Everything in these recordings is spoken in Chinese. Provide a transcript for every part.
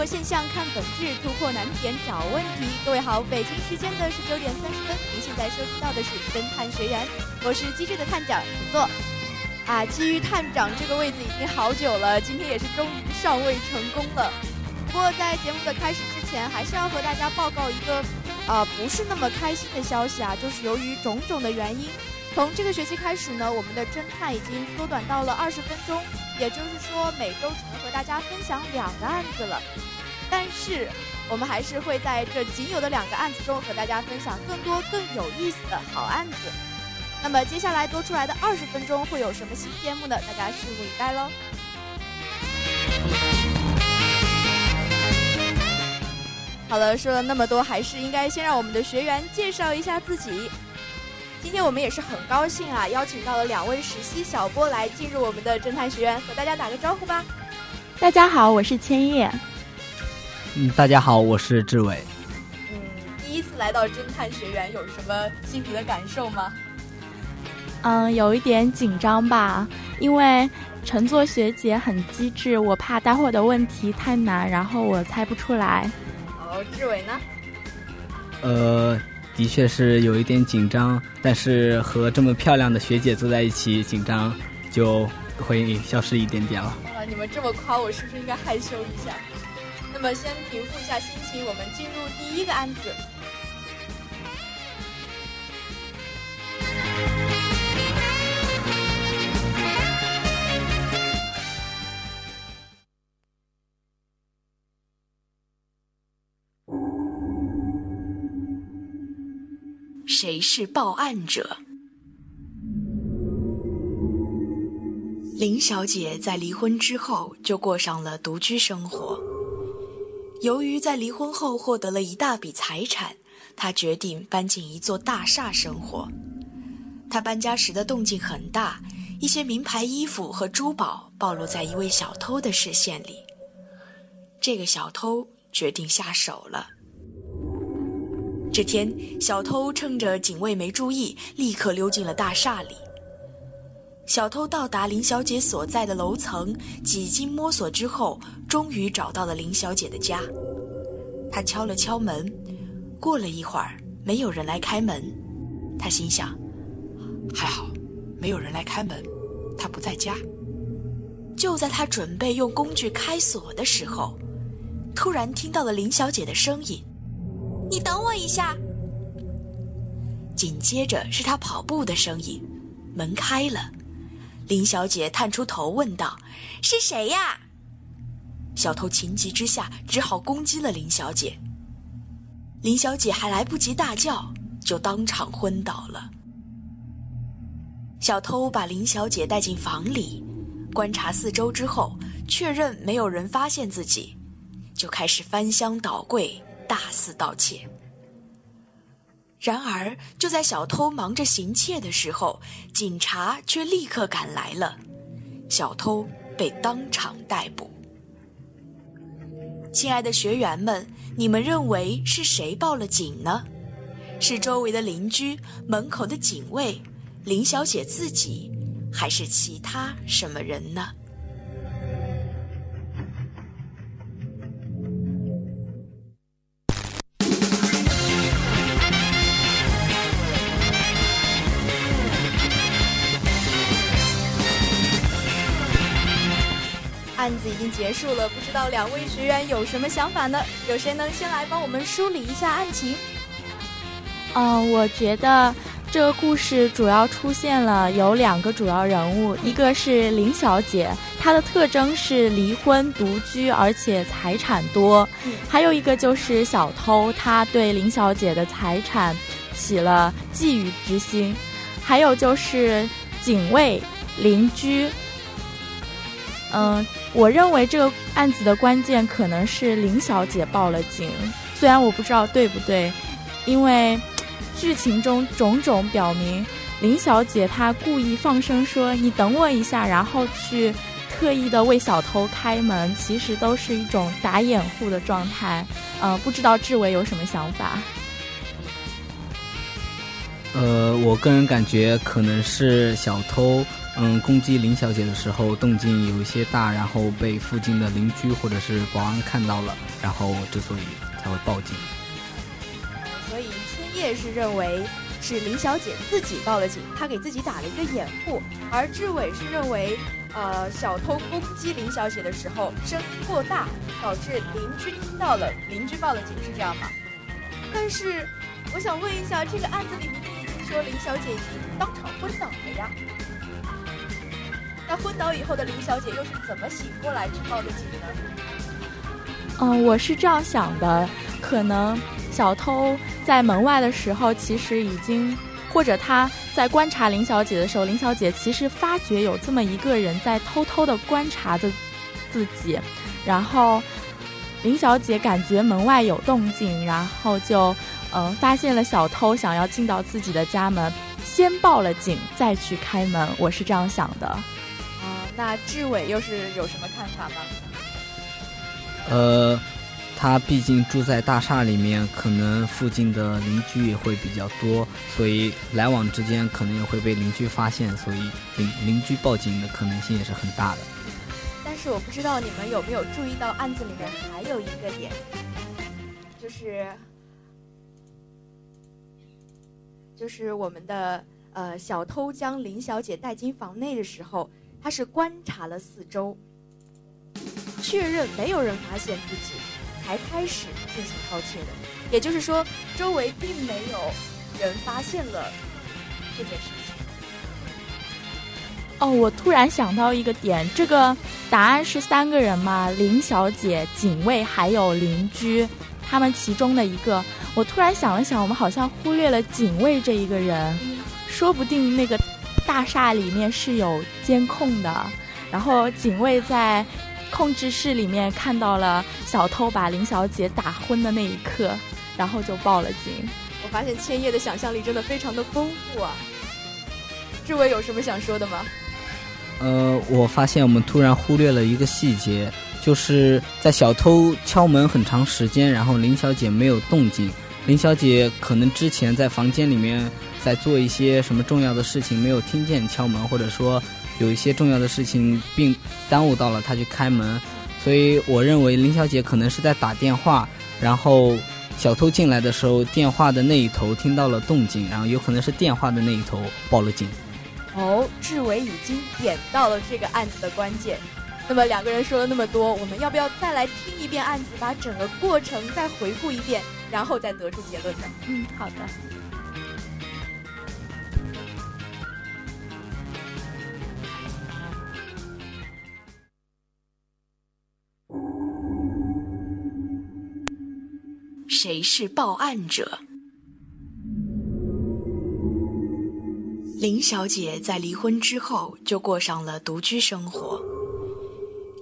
过现象看本质，突破难点找问题。各位好，北京时间的十九点三十分，您现在收听到的是《侦探学员》，我是机智的探长陈作。啊，基于探长这个位子已经好久了，今天也是终于上位成功了。不过在节目的开始之前，还是要和大家报告一个，呃，不是那么开心的消息啊，就是由于种种的原因，从这个学期开始呢，我们的侦探已经缩短到了二十分钟。也就是说，每周只能和大家分享两个案子了。但是，我们还是会在这仅有的两个案子中和大家分享更多更有意思的好案子。那么，接下来多出来的二十分钟会有什么新节目呢？大家拭目以待喽。好了，说了那么多，还是应该先让我们的学员介绍一下自己。今天我们也是很高兴啊，邀请到了两位实习小波来进入我们的侦探学院，和大家打个招呼吧。大家好，我是千叶。嗯，大家好，我是志伟。嗯，第一次来到侦探学院，有什么心里的感受吗？嗯，有一点紧张吧，因为乘坐学姐很机智，我怕待会儿的问题太难，然后我猜不出来。哦，志伟呢？呃。的确是有一点紧张，但是和这么漂亮的学姐坐在一起，紧张就会消失一点点了。啊，你们这么夸我，是不是应该害羞一下？那么先平复一下心情，我们进入第一个案子。谁是报案者？林小姐在离婚之后就过上了独居生活。由于在离婚后获得了一大笔财产，他决定搬进一座大厦生活。他搬家时的动静很大，一些名牌衣服和珠宝暴露在一位小偷的视线里。这个小偷决定下手了。这天，小偷趁着警卫没注意，立刻溜进了大厦里。小偷到达林小姐所在的楼层，几经摸索之后，终于找到了林小姐的家。他敲了敲门，过了一会儿，没有人来开门。他心想：还好，没有人来开门，他不在家。就在他准备用工具开锁的时候，突然听到了林小姐的声音。你等我一下。紧接着是他跑步的声音，门开了，林小姐探出头问道：“是谁呀？”小偷情急之下只好攻击了林小姐。林小姐还来不及大叫，就当场昏倒了。小偷把林小姐带进房里，观察四周之后，确认没有人发现自己，就开始翻箱倒柜。大肆盗窃。然而，就在小偷忙着行窃的时候，警察却立刻赶来了，小偷被当场逮捕。亲爱的学员们，你们认为是谁报了警呢？是周围的邻居、门口的警卫、林小姐自己，还是其他什么人呢？经结束了，不知道两位学员有什么想法呢？有谁能先来帮我们梳理一下案情？嗯，我觉得这个故事主要出现了有两个主要人物，一个是林小姐，她的特征是离婚独居，而且财产多；还有一个就是小偷，他对林小姐的财产起了觊觎之心；还有就是警卫、邻居。嗯，我认为这个案子的关键可能是林小姐报了警，虽然我不知道对不对，因为。剧情中种种表明，林小姐她故意放声说“你等我一下”，然后去特意的为小偷开门，其实都是一种打掩护的状态。呃，不知道志伟有什么想法？呃，我个人感觉可能是小偷嗯攻击林小姐的时候动静有一些大，然后被附近的邻居或者是保安看到了，然后之所以才会报警。所以千叶是认为是林小姐自己报了警，她给自己打了一个掩护；而志伟是认为，呃，小偷攻击林小姐的时候声音过大，导致邻居听到了，邻居报了警，是这样吗？但是我想问一下，这个案子里面已经说林小姐已经当场昏倒了呀，那昏倒以后的林小姐又是怎么醒过来去报的警呢？嗯，我是这样想的，可能。小偷在门外的时候，其实已经，或者他在观察林小姐的时候，林小姐其实发觉有这么一个人在偷偷的观察着自己，然后林小姐感觉门外有动静，然后就嗯发现了小偷想要进到自己的家门，先报了警再去开门，我是这样想的。啊，那志伟又是有什么看法吗？呃。他毕竟住在大厦里面，可能附近的邻居也会比较多，所以来往之间可能也会被邻居发现，所以邻邻居报警的可能性也是很大的。但是我不知道你们有没有注意到案子里面还有一个点，就是就是我们的呃小偷将林小姐带进房内的时候，他是观察了四周，确认没有人发现自己。才开始进行盗窃的，也就是说，周围并没有人发现了这件事情。哦，我突然想到一个点，这个答案是三个人嘛？林小姐、警卫还有邻居，他们其中的一个。我突然想了想，我们好像忽略了警卫这一个人，说不定那个大厦里面是有监控的，然后警卫在。控制室里面看到了小偷把林小姐打昏的那一刻，然后就报了警。我发现千叶的想象力真的非常的丰富啊！志伟有什么想说的吗？呃，我发现我们突然忽略了一个细节，就是在小偷敲门很长时间，然后林小姐没有动静。林小姐可能之前在房间里面在做一些什么重要的事情，没有听见敲门，或者说。有一些重要的事情并耽误到了她去开门，所以我认为林小姐可能是在打电话，然后小偷进来的时候，电话的那一头听到了动静，然后有可能是电话的那一头报了警。哦，志伟已经点到了这个案子的关键。那么两个人说了那么多，我们要不要再来听一遍案子，把整个过程再回顾一遍，然后再得出结论的？嗯，好的。谁是报案者？林小姐在离婚之后就过上了独居生活。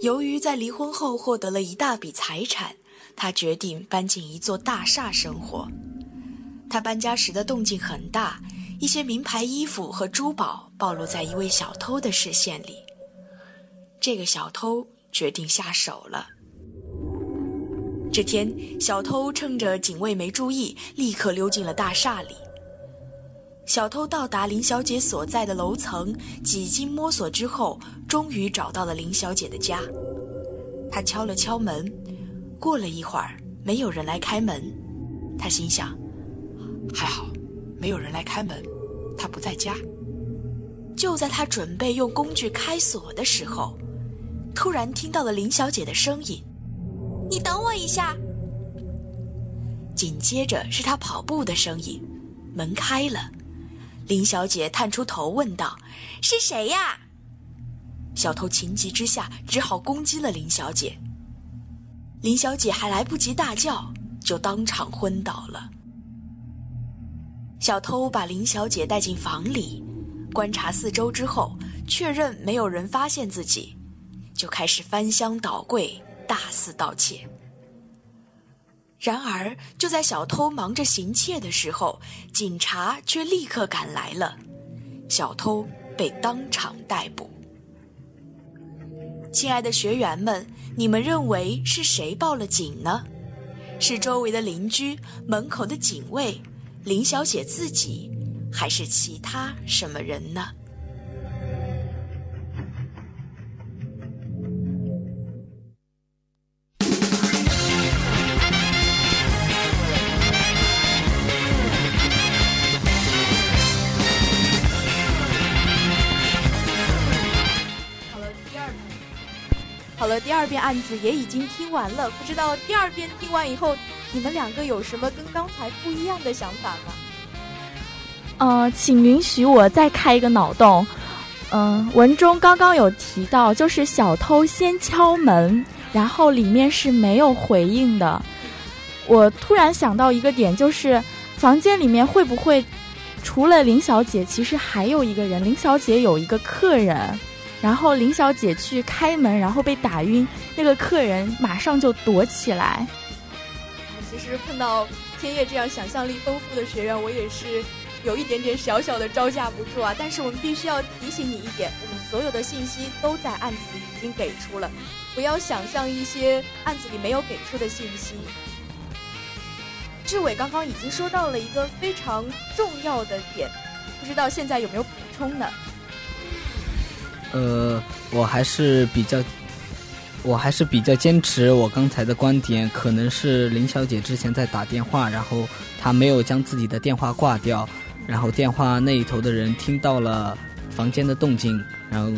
由于在离婚后获得了一大笔财产，他决定搬进一座大厦生活。他搬家时的动静很大，一些名牌衣服和珠宝暴露在一位小偷的视线里。这个小偷决定下手了。这天，小偷趁着警卫没注意，立刻溜进了大厦里。小偷到达林小姐所在的楼层，几经摸索之后，终于找到了林小姐的家。他敲了敲门，过了一会儿，没有人来开门。他心想：还好，没有人来开门，他不在家。就在他准备用工具开锁的时候，突然听到了林小姐的声音。你等我一下。紧接着是他跑步的声音，门开了，林小姐探出头问道：“是谁呀？”小偷情急之下只好攻击了林小姐。林小姐还来不及大叫，就当场昏倒了。小偷把林小姐带进房里，观察四周之后，确认没有人发现自己，就开始翻箱倒柜，大肆盗窃。然而，就在小偷忙着行窃的时候，警察却立刻赶来了，小偷被当场逮捕。亲爱的学员们，你们认为是谁报了警呢？是周围的邻居、门口的警卫、林小姐自己，还是其他什么人呢？第二遍案子也已经听完了，不知道第二遍听完以后，你们两个有什么跟刚才不一样的想法吗？呃，请允许我再开一个脑洞。嗯，文中刚刚有提到，就是小偷先敲门，然后里面是没有回应的。我突然想到一个点，就是房间里面会不会除了林小姐，其实还有一个人？林小姐有一个客人。然后林小姐去开门，然后被打晕，那个客人马上就躲起来。其实碰到天叶这样想象力丰富的学员，我也是有一点点小小的招架不住啊。但是我们必须要提醒你一点，我们所有的信息都在案子里已经给出了，不要想象一些案子里没有给出的信息。志伟刚刚已经说到了一个非常重要的点，不知道现在有没有补充呢？呃，我还是比较，我还是比较坚持我刚才的观点，可能是林小姐之前在打电话，然后她没有将自己的电话挂掉，然后电话那一头的人听到了房间的动静，然后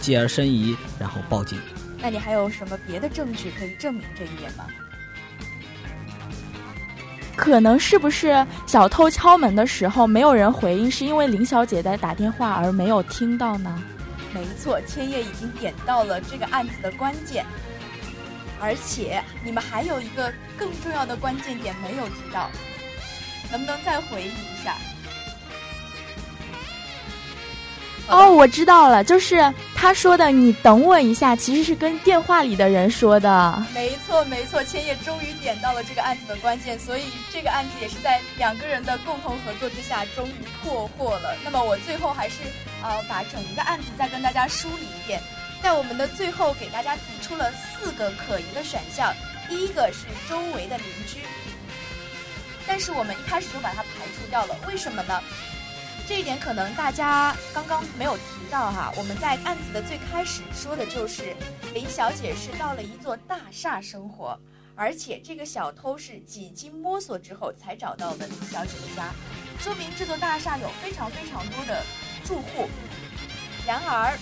继而申疑，然后报警。那你还有什么别的证据可以证明这一点吗？可能是不是小偷敲门的时候没有人回应，是因为林小姐在打电话而没有听到呢？没错，千叶已经点到了这个案子的关键，而且你们还有一个更重要的关键点没有提到，能不能再回忆一下？哦，我知道了，就是他说的“你等我一下”，其实是跟电话里的人说的。没错，没错，千叶终于点到了这个案子的关键，所以这个案子也是在两个人的共同合作之下，终于破获了。那么我最后还是呃把整一个案子再跟大家梳理一遍，在我们的最后给大家提出了四个可疑的选项，第一个是周围的邻居，但是我们一开始就把它排除掉了，为什么呢？这一点可能大家刚刚没有提到哈，我们在案子的最开始说的就是林小姐是到了一座大厦生活，而且这个小偷是几经摸索之后才找到的林小姐的家，说明这座大厦有非常非常多的住户。然而，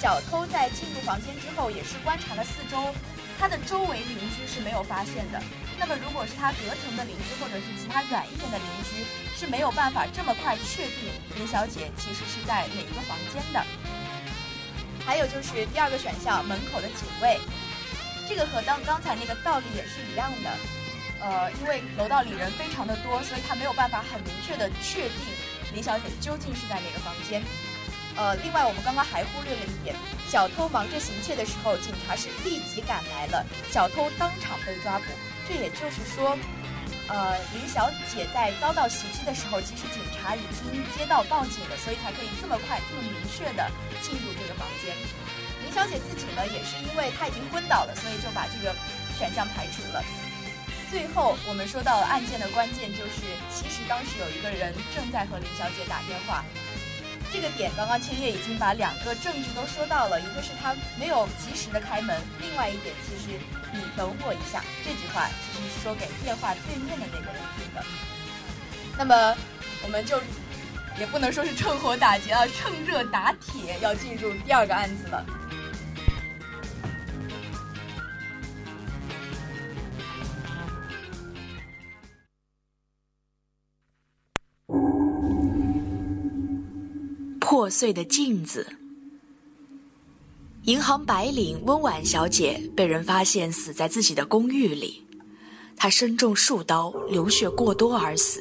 小偷在进入房间之后也是观察了四周，他的周围邻居是没有发现的。那么，如果是他隔层的邻居，或者是其他远一点的邻居，是没有办法这么快确定林小姐其实是在哪一个房间的。还有就是第二个选项，门口的警卫，这个和当刚才那个道理也是一样的。呃，因为楼道里人非常的多，所以他没有办法很明确的确定林小姐究竟是在哪个房间。呃，另外我们刚刚还忽略了一点，小偷忙着行窃的时候，警察是立即赶来了，小偷当场被抓捕。这也就是说，呃，林小姐在遭到袭击的时候，其实警察已经接到报警了，所以才可以这么快、这么明确的进入这个房间。林小姐自己呢，也是因为她已经昏倒了，所以就把这个选项排除了。最后，我们说到案件的关键就是，其实当时有一个人正在和林小姐打电话。这个点，刚刚千叶已经把两个证据都说到了，一个是他没有及时的开门，另外一点其实你等我一下这句话其实是说给电话对面的那个人听的。那么我们就也不能说是趁火打劫啊，趁热打铁，要进入第二个案子了。破碎的镜子。银行白领温婉小姐被人发现死在自己的公寓里，她身中数刀，流血过多而死。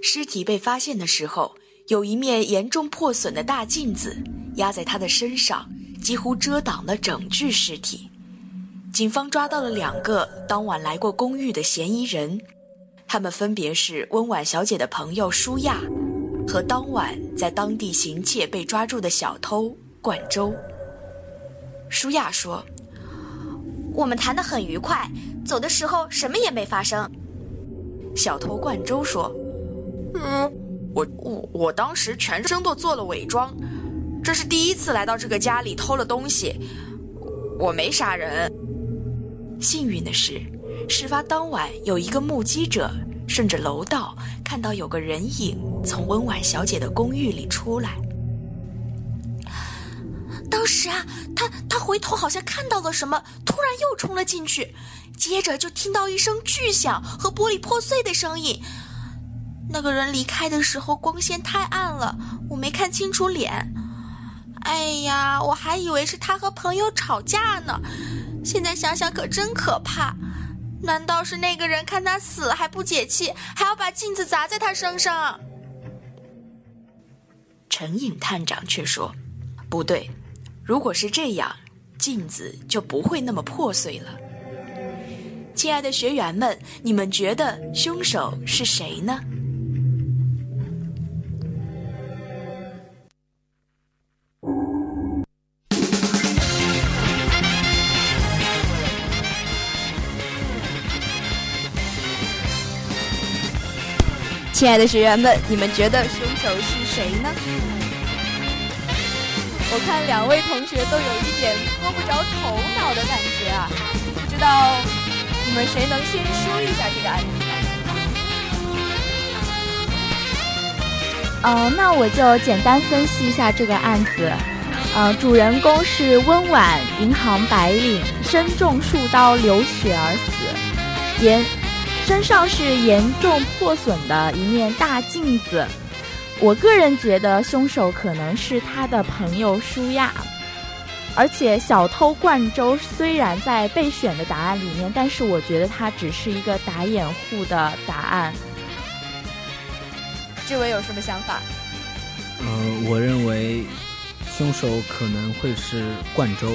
尸体被发现的时候，有一面严重破损的大镜子压在她的身上，几乎遮挡了整具尸体。警方抓到了两个当晚来过公寓的嫌疑人，他们分别是温婉小姐的朋友舒亚，和当晚在当地行窃被抓住的小偷冠周。舒亚说：“我们谈得很愉快，走的时候什么也没发生。”小偷冠周说：“嗯，我我我当时全身都做了伪装，这是第一次来到这个家里偷了东西，我没杀人。”幸运的是，事发当晚有一个目击者顺着楼道看到有个人影从温婉小姐的公寓里出来。当时啊，他他回头好像看到了什么，突然又冲了进去，接着就听到一声巨响和玻璃破碎的声音。那个人离开的时候光线太暗了，我没看清楚脸。哎呀，我还以为是他和朋友吵架呢。现在想想可真可怕，难道是那个人看他死了还不解气，还要把镜子砸在他身上？陈颖探长却说：“不对，如果是这样，镜子就不会那么破碎了。”亲爱的学员们，你们觉得凶手是谁呢？亲爱的学员们，你们觉得凶手是谁呢？我看两位同学都有一点摸不着头脑的感觉啊，不知道你们谁能先说一下这个案子？嗯，那我就简单分析一下这个案子。呃，主人公是温婉，银行白领，身中数刀，流血而死。严。身上是严重破损的一面大镜子，我个人觉得凶手可能是他的朋友舒亚，而且小偷冠周虽然在备选的答案里面，但是我觉得他只是一个打掩护的答案。志伟有什么想法？呃，我认为凶手可能会是冠周，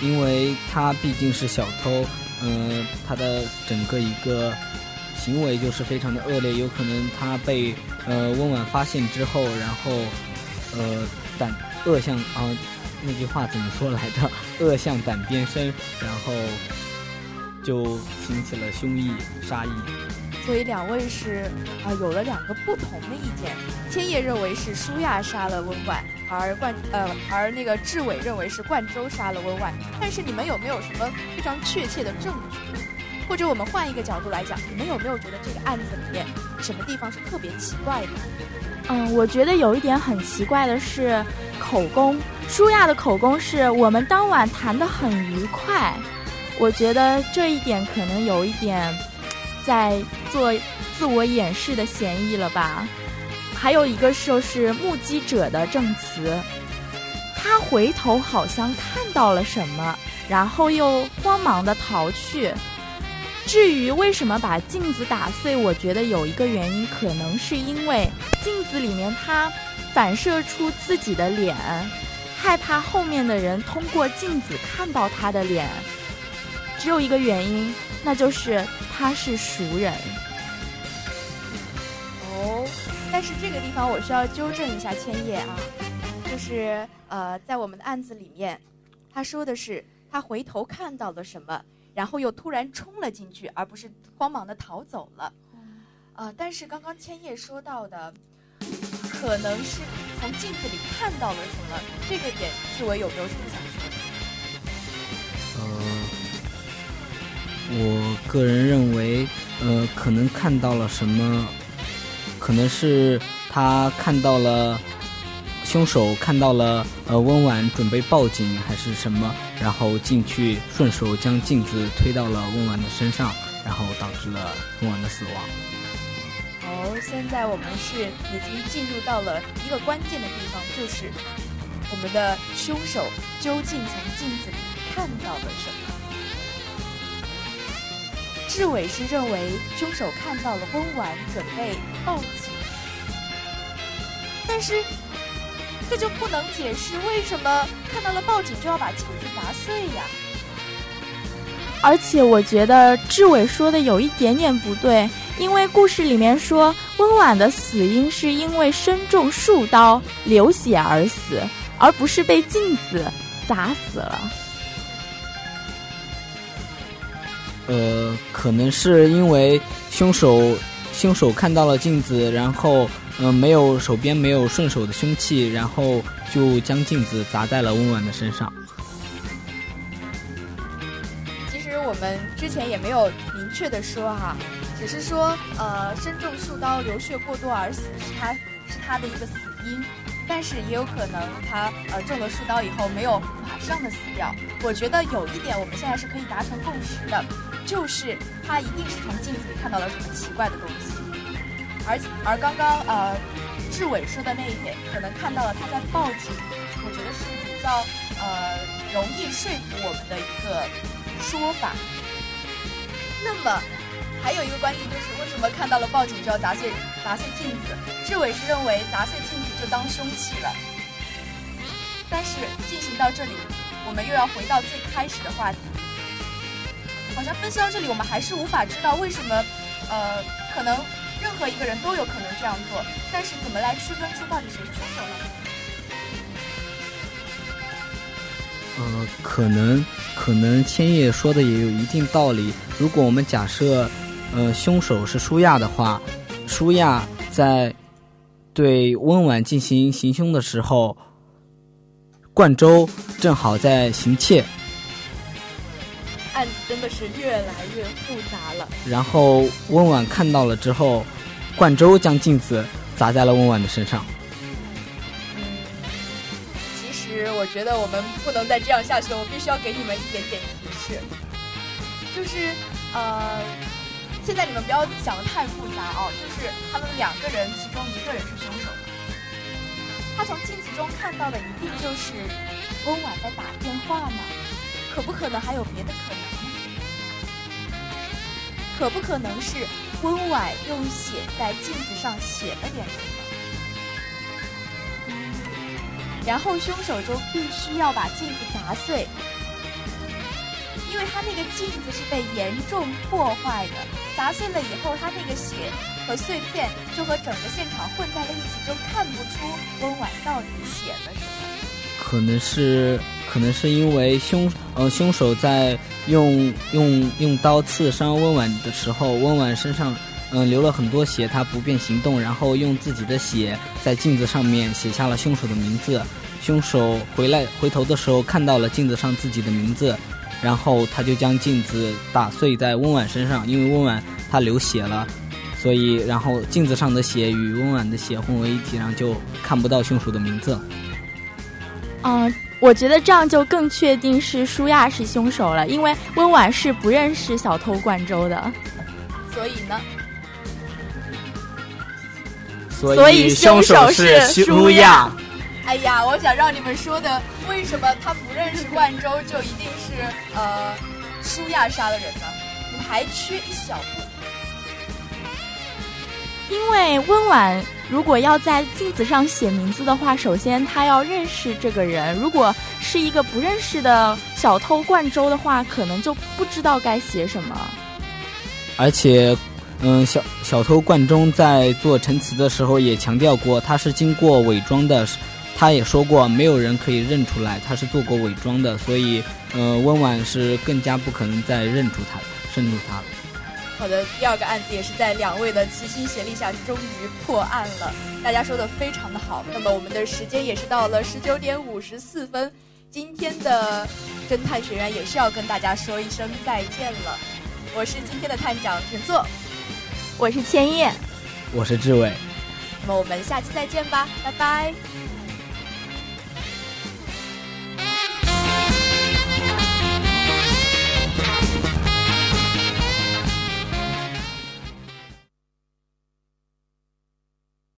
因为他毕竟是小偷。嗯，他的整个一个行为就是非常的恶劣，有可能他被呃温婉发现之后，然后呃胆恶向啊那句话怎么说来着？恶向胆边生，然后就行起了凶意杀意。所以两位是啊有了两个不同的意见，千叶认为是舒亚杀了温婉。而冠呃，而那个志伟认为是冠周杀了温婉，但是你们有没有什么非常确切的证据？或者我们换一个角度来讲，你们有没有觉得这个案子里面什么地方是特别奇怪的？嗯，我觉得有一点很奇怪的是口供，舒亚的口供是我们当晚谈得很愉快，我觉得这一点可能有一点在做自我掩饰的嫌疑了吧。还有一个就是目击者的证词，他回头好像看到了什么，然后又慌忙的逃去。至于为什么把镜子打碎，我觉得有一个原因，可能是因为镜子里面他反射出自己的脸，害怕后面的人通过镜子看到他的脸。只有一个原因，那就是他是熟人。但是这个地方我需要纠正一下千叶啊，就是呃，在我们的案子里面，他说的是他回头看到了什么，然后又突然冲了进去，而不是慌忙的逃走了。啊，但是刚刚千叶说到的，可能是从镜子里看到了什么，这个点志伟有没有什么想说的？呃，我个人认为，呃，可能看到了什么。可能是他看到了凶手，看到了呃温婉准备报警还是什么，然后进去顺手将镜子推到了温婉的身上，然后导致了温婉的死亡。哦，现在我们是已经进入到了一个关键的地方，就是我们的凶手究竟从镜子里看到了什么？志伟是认为凶手看到了温婉，准备报警，但是这就不能解释为什么看到了报警就要把镜子砸碎呀？而且我觉得志伟说的有一点点不对，因为故事里面说温婉的死因是因为身中数刀流血而死，而不是被镜子砸死了。呃，可能是因为凶手凶手看到了镜子，然后嗯没有手边没有顺手的凶器，然后就将镜子砸在了温婉的身上。其实我们之前也没有明确的说哈，只是说呃身中数刀流血过多而死是他是他的一个死因。但是也有可能他呃中了数刀以后没有马上的死掉。我觉得有一点我们现在是可以达成共识的，就是他一定是从镜子里看到了什么奇怪的东西。而而刚刚呃志伟说的那一点，可能看到了他在报警，我觉得是比较呃容易说服我们的一个说法。那么。还有一个关键就是，为什么看到了报警就要砸碎砸碎镜子？志伟是认为砸碎镜就当凶器了。但是进行到这里，我们又要回到最开始的话题。好像分析到这里，我们还是无法知道为什么，呃，可能任何一个人都有可能这样做，但是怎么来区分出到底谁是凶手呢？呃，可能可能千叶说的也有一定道理。如果我们假设。呃，凶手是舒亚的话，舒亚在对温婉进行行凶的时候，冠周正好在行窃。案子真的是越来越复杂了。然后温婉看到了之后，冠周将镜子砸在了温婉的身上。嗯，其实我觉得我们不能再这样下去了，我必须要给你们一点点提示，就是呃。现在你们不要想的太复杂哦，就是他们两个人，其中一个人是凶手。他从镜子中看到的一定就是温婉在打电话吗？可不可能还有别的可能呢？可不可能是温婉用血在镜子上写了点什么？然后凶手就必须要把镜子砸碎。因为他那个镜子是被严重破坏的，砸碎了以后，他那个血和碎片就和整个现场混在了一起，就看不出温婉到底写了什么。可能是，可能是因为凶呃凶手在用用用刀刺伤温婉的时候，温婉身上嗯流了很多血，他不便行动，然后用自己的血在镜子上面写下了凶手的名字。凶手回来回头的时候看到了镜子上自己的名字。然后他就将镜子打碎在温婉身上，因为温婉她流血了，所以然后镜子上的血与温婉的血混为一体，然后就看不到凶手的名字。嗯，我觉得这样就更确定是舒亚是凶手了，因为温婉是不认识小偷冠周的。所以呢？所以凶手是舒亚。哎呀，我想让你们说的，为什么他不认识万州，就一定是呃舒亚杀的人呢？你们还缺一小步。因为温婉如果要在镜子上写名字的话，首先他要认识这个人。如果是一个不认识的小偷冠州的话，可能就不知道该写什么。而且，嗯，小小偷冠中在做陈词的时候也强调过，他是经过伪装的。他也说过，没有人可以认出来他是做过伪装的，所以，呃，温婉是更加不可能再认出他了，认出他了。好的，第二个案子也是在两位的齐心协力下终于破案了。大家说的非常的好。那么我们的时间也是到了十九点五十四分，今天的侦探学院也是要跟大家说一声再见了。我是今天的探长陈作，我是千叶，我是志伟。那么我们下期再见吧，拜拜。